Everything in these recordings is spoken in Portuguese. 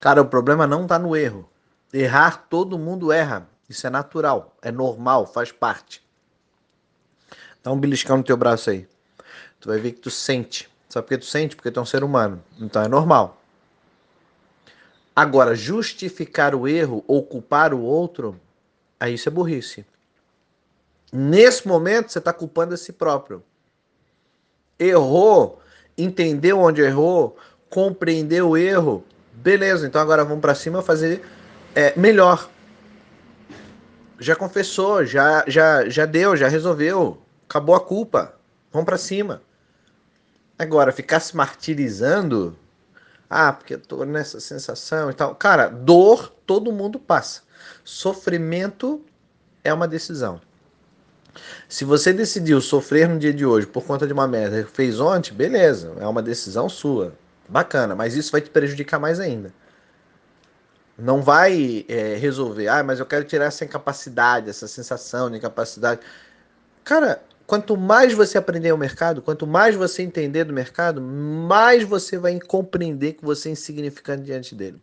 Cara, o problema não tá no erro. Errar, todo mundo erra. Isso é natural, é normal, faz parte. Dá um beliscão no teu braço aí. Tu vai ver que tu sente. Sabe por que tu sente? Porque tu é um ser humano. Então é normal. Agora, justificar o erro ou culpar o outro, aí isso é burrice. Nesse momento, você está culpando a si próprio. Errou, entendeu onde errou, compreendeu o erro, beleza, então agora vamos para cima fazer é, melhor. Já confessou, já, já, já deu, já resolveu, acabou a culpa, vamos para cima. Agora, ficar se martirizando, ah, porque eu tô nessa sensação e tal. Cara, dor todo mundo passa. Sofrimento é uma decisão. Se você decidiu sofrer no dia de hoje por conta de uma merda que fez ontem, beleza, é uma decisão sua. Bacana, mas isso vai te prejudicar mais ainda. Não vai é, resolver, ah, mas eu quero tirar essa incapacidade, essa sensação de incapacidade. Cara, quanto mais você aprender o mercado, quanto mais você entender do mercado, mais você vai compreender que você é insignificante diante dele.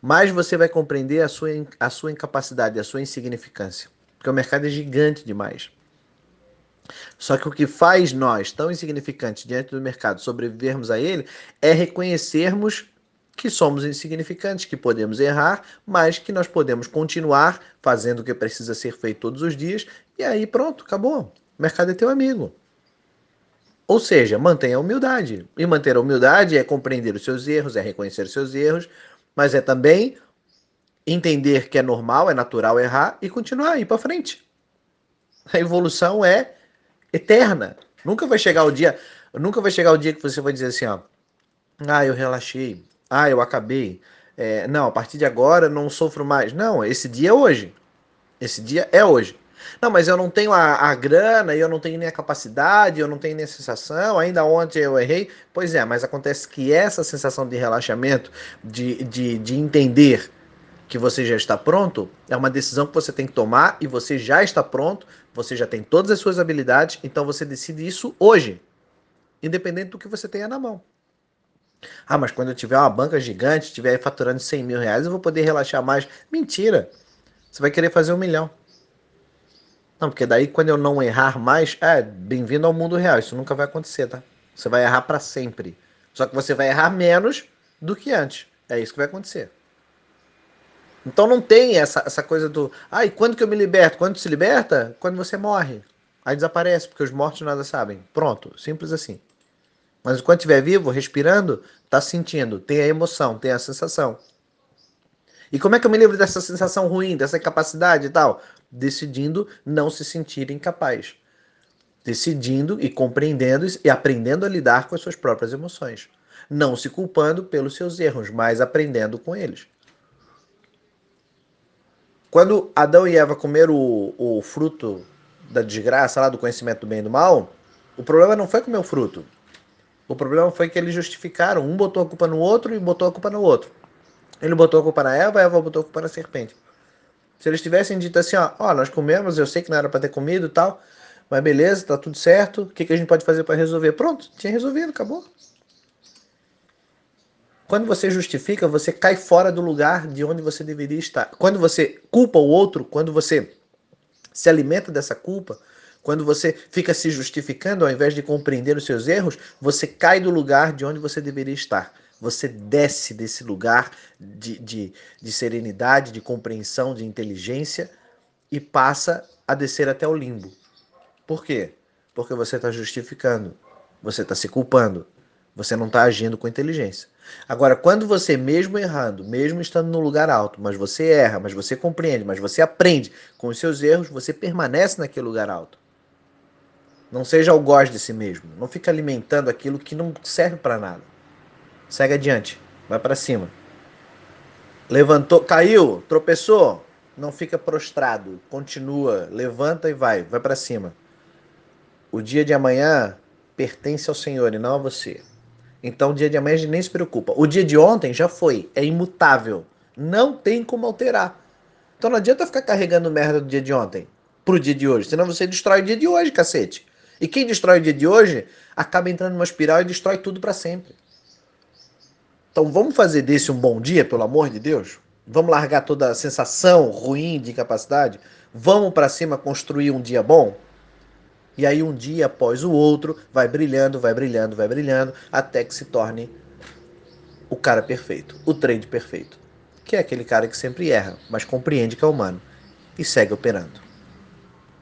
Mais você vai compreender a sua, a sua incapacidade, a sua insignificância. Porque o mercado é gigante demais. Só que o que faz nós, tão insignificantes diante do mercado, sobrevivermos a ele, é reconhecermos que somos insignificantes, que podemos errar, mas que nós podemos continuar fazendo o que precisa ser feito todos os dias, e aí pronto, acabou. O mercado é teu amigo. Ou seja, mantenha a humildade. E manter a humildade é compreender os seus erros, é reconhecer os seus erros, mas é também entender que é normal, é natural errar e continuar a ir para frente. A evolução é eterna. Nunca vai chegar o dia, nunca vai chegar o dia que você vai dizer assim, ó, ah, eu relaxei, ah, eu acabei, é, não, a partir de agora não sofro mais. Não, esse dia é hoje. Esse dia é hoje. Não, mas eu não tenho a, a grana, eu não tenho nem a capacidade, eu não tenho nem a sensação, ainda ontem eu errei. Pois é, mas acontece que essa sensação de relaxamento, de, de, de entender que você já está pronto, é uma decisão que você tem que tomar e você já está pronto, você já tem todas as suas habilidades, então você decide isso hoje, independente do que você tenha na mão. Ah, mas quando eu tiver uma banca gigante, estiver faturando 100 mil reais, eu vou poder relaxar mais. Mentira! Você vai querer fazer um milhão. Não, porque daí quando eu não errar mais, é bem-vindo ao mundo real. Isso nunca vai acontecer, tá? Você vai errar para sempre. Só que você vai errar menos do que antes. É isso que vai acontecer. Então não tem essa, essa coisa do. Ah, e quando que eu me liberto? Quando se liberta? Quando você morre. Aí desaparece, porque os mortos nada sabem. Pronto, simples assim. Mas enquanto estiver vivo, respirando, tá sentindo, tem a emoção, tem a sensação. E como é que eu me livro dessa sensação ruim, dessa incapacidade e tal? Decidindo não se sentir incapaz. Decidindo e compreendendo e aprendendo a lidar com as suas próprias emoções. Não se culpando pelos seus erros, mas aprendendo com eles. Quando Adão e Eva comeram o, o fruto da desgraça, lá do conhecimento do bem e do mal, o problema não foi comer o fruto. O problema foi que eles justificaram. Um botou a culpa no outro e botou a culpa no outro. Ele botou a culpa na Eva, a Eva botou a culpa na serpente. Se eles tivessem dito assim, ó, nós comemos, eu sei que não era para ter comido e tal, mas beleza, tá tudo certo, o que, que a gente pode fazer para resolver? Pronto, tinha resolvido, acabou. Quando você justifica, você cai fora do lugar de onde você deveria estar. Quando você culpa o outro, quando você se alimenta dessa culpa, quando você fica se justificando ao invés de compreender os seus erros, você cai do lugar de onde você deveria estar. Você desce desse lugar de, de, de serenidade, de compreensão, de inteligência e passa a descer até o limbo. Por quê? Porque você está justificando, você está se culpando, você não está agindo com inteligência. Agora, quando você, mesmo errando, mesmo estando no lugar alto, mas você erra, mas você compreende, mas você aprende com os seus erros, você permanece naquele lugar alto. Não seja algoz de si mesmo. Não fica alimentando aquilo que não serve para nada. Segue adiante. Vai para cima. Levantou, caiu, tropeçou. Não fica prostrado. Continua. Levanta e vai. Vai para cima. O dia de amanhã pertence ao Senhor e não a você. Então, o dia de amanhã nem se preocupa. O dia de ontem já foi, é imutável. Não tem como alterar. Então não adianta ficar carregando merda do dia de ontem pro dia de hoje, senão você destrói o dia de hoje, cacete. E quem destrói o dia de hoje acaba entrando numa espiral e destrói tudo para sempre. Então vamos fazer desse um bom dia, pelo amor de Deus? Vamos largar toda a sensação ruim de incapacidade? Vamos para cima construir um dia bom? E aí um dia após o outro vai brilhando, vai brilhando, vai brilhando, até que se torne o cara perfeito, o trade perfeito. Que é aquele cara que sempre erra, mas compreende que é humano e segue operando.